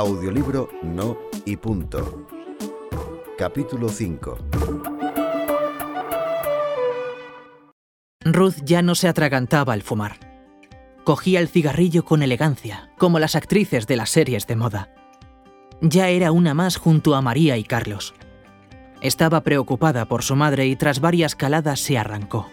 Audiolibro No y punto. Capítulo 5. Ruth ya no se atragantaba al fumar. Cogía el cigarrillo con elegancia, como las actrices de las series de moda. Ya era una más junto a María y Carlos. Estaba preocupada por su madre y tras varias caladas se arrancó.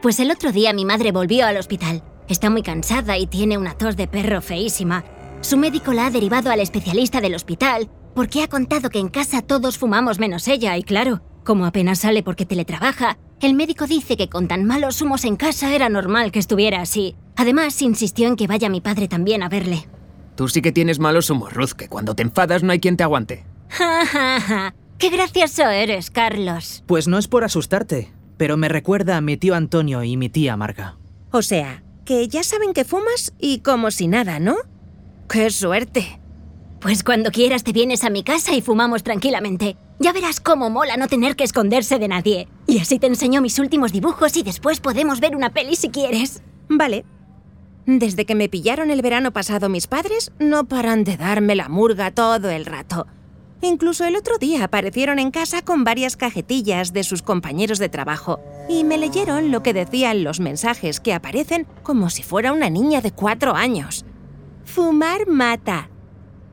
Pues el otro día mi madre volvió al hospital. Está muy cansada y tiene una tos de perro feísima. Su médico la ha derivado al especialista del hospital porque ha contado que en casa todos fumamos menos ella y claro, como apenas sale porque teletrabaja, el médico dice que con tan malos humos en casa era normal que estuviera así. Además, insistió en que vaya mi padre también a verle. Tú sí que tienes malos humos, Ruth, que cuando te enfadas no hay quien te aguante. Ja, ja, ja. ¡Qué gracioso eres, Carlos! Pues no es por asustarte, pero me recuerda a mi tío Antonio y mi tía Marga. O sea, que ya saben que fumas y como si nada, ¿no? ¡Qué suerte! Pues cuando quieras te vienes a mi casa y fumamos tranquilamente. Ya verás cómo mola no tener que esconderse de nadie. Y así te enseño mis últimos dibujos y después podemos ver una peli si quieres. Vale. Desde que me pillaron el verano pasado mis padres, no paran de darme la murga todo el rato. Incluso el otro día aparecieron en casa con varias cajetillas de sus compañeros de trabajo y me leyeron lo que decían los mensajes que aparecen como si fuera una niña de cuatro años. Fumar mata.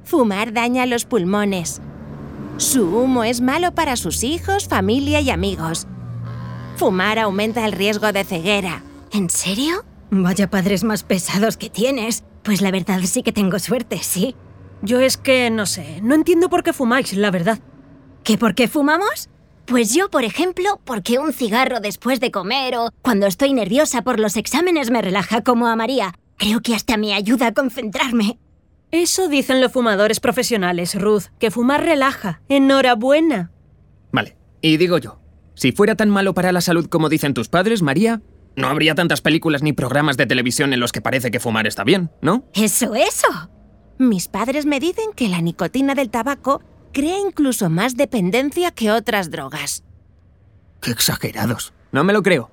Fumar daña los pulmones. Su humo es malo para sus hijos, familia y amigos. Fumar aumenta el riesgo de ceguera. ¿En serio? Vaya padres más pesados que tienes. Pues la verdad sí que tengo suerte, sí. Yo es que no sé, no entiendo por qué fumáis, la verdad. ¿Qué por qué fumamos? Pues yo, por ejemplo, porque un cigarro después de comer o cuando estoy nerviosa por los exámenes me relaja como a María. Creo que hasta me ayuda a concentrarme. Eso dicen los fumadores profesionales, Ruth, que fumar relaja. Enhorabuena. Vale, y digo yo, si fuera tan malo para la salud como dicen tus padres, María, no habría tantas películas ni programas de televisión en los que parece que fumar está bien, ¿no? Eso, eso. Mis padres me dicen que la nicotina del tabaco crea incluso más dependencia que otras drogas. Qué exagerados. No me lo creo.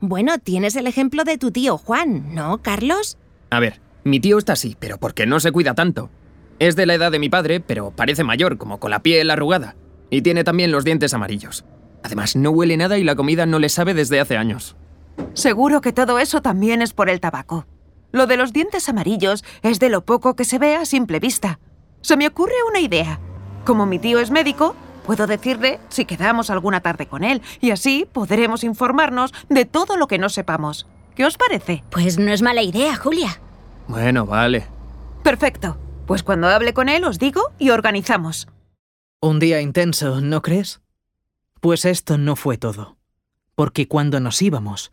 Bueno, tienes el ejemplo de tu tío Juan, ¿no, Carlos? A ver, mi tío está así, pero porque no se cuida tanto. Es de la edad de mi padre, pero parece mayor, como con la piel arrugada. Y tiene también los dientes amarillos. Además, no huele nada y la comida no le sabe desde hace años. Seguro que todo eso también es por el tabaco. Lo de los dientes amarillos es de lo poco que se ve a simple vista. Se me ocurre una idea. Como mi tío es médico, puedo decirle si quedamos alguna tarde con él y así podremos informarnos de todo lo que no sepamos. ¿Qué os parece? Pues no es mala idea, Julia. Bueno, vale. Perfecto. Pues cuando hable con él os digo y organizamos. Un día intenso, ¿no crees? Pues esto no fue todo. Porque cuando nos íbamos,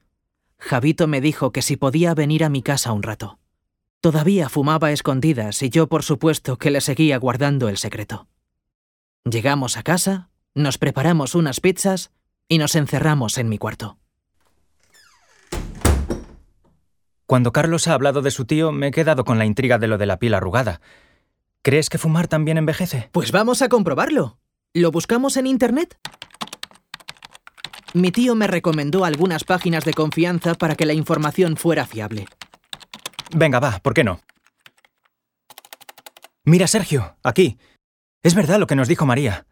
Javito me dijo que si podía venir a mi casa un rato. Todavía fumaba a escondidas y yo por supuesto que le seguía guardando el secreto. Llegamos a casa, nos preparamos unas pizzas y nos encerramos en mi cuarto. Cuando Carlos ha hablado de su tío, me he quedado con la intriga de lo de la piel arrugada. ¿Crees que fumar también envejece? Pues vamos a comprobarlo. ¿Lo buscamos en Internet? Mi tío me recomendó algunas páginas de confianza para que la información fuera fiable. Venga, va, ¿por qué no? Mira, Sergio, aquí. Es verdad lo que nos dijo María.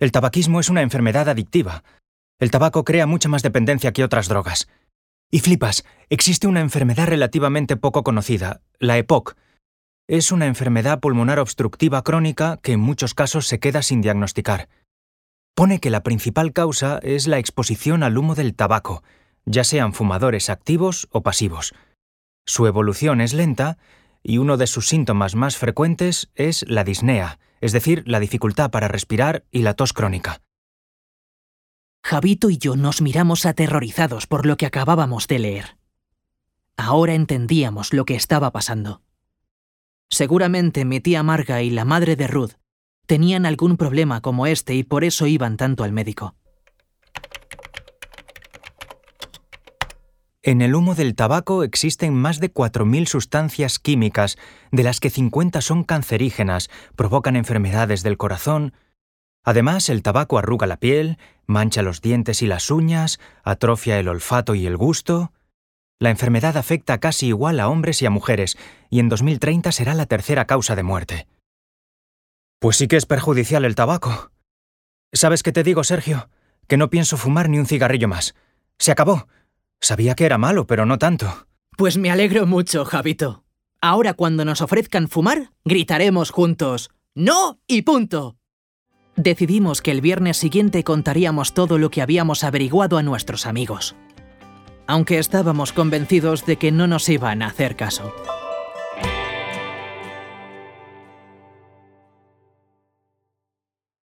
El tabaquismo es una enfermedad adictiva. El tabaco crea mucha más dependencia que otras drogas. Y flipas, existe una enfermedad relativamente poco conocida, la EPOC. Es una enfermedad pulmonar obstructiva crónica que en muchos casos se queda sin diagnosticar. Pone que la principal causa es la exposición al humo del tabaco, ya sean fumadores activos o pasivos. Su evolución es lenta y uno de sus síntomas más frecuentes es la disnea, es decir, la dificultad para respirar y la tos crónica. Javito y yo nos miramos aterrorizados por lo que acabábamos de leer. Ahora entendíamos lo que estaba pasando. Seguramente mi tía Marga y la madre de Ruth tenían algún problema como este y por eso iban tanto al médico. En el humo del tabaco existen más de 4.000 sustancias químicas, de las que 50 son cancerígenas, provocan enfermedades del corazón. Además, el tabaco arruga la piel, mancha los dientes y las uñas, atrofia el olfato y el gusto. La enfermedad afecta casi igual a hombres y a mujeres, y en 2030 será la tercera causa de muerte. Pues sí que es perjudicial el tabaco. ¿Sabes qué te digo, Sergio? Que no pienso fumar ni un cigarrillo más. Se acabó. Sabía que era malo, pero no tanto. Pues me alegro mucho, Javito. Ahora cuando nos ofrezcan fumar, gritaremos juntos. ¡No! y punto. Decidimos que el viernes siguiente contaríamos todo lo que habíamos averiguado a nuestros amigos. Aunque estábamos convencidos de que no nos iban a hacer caso.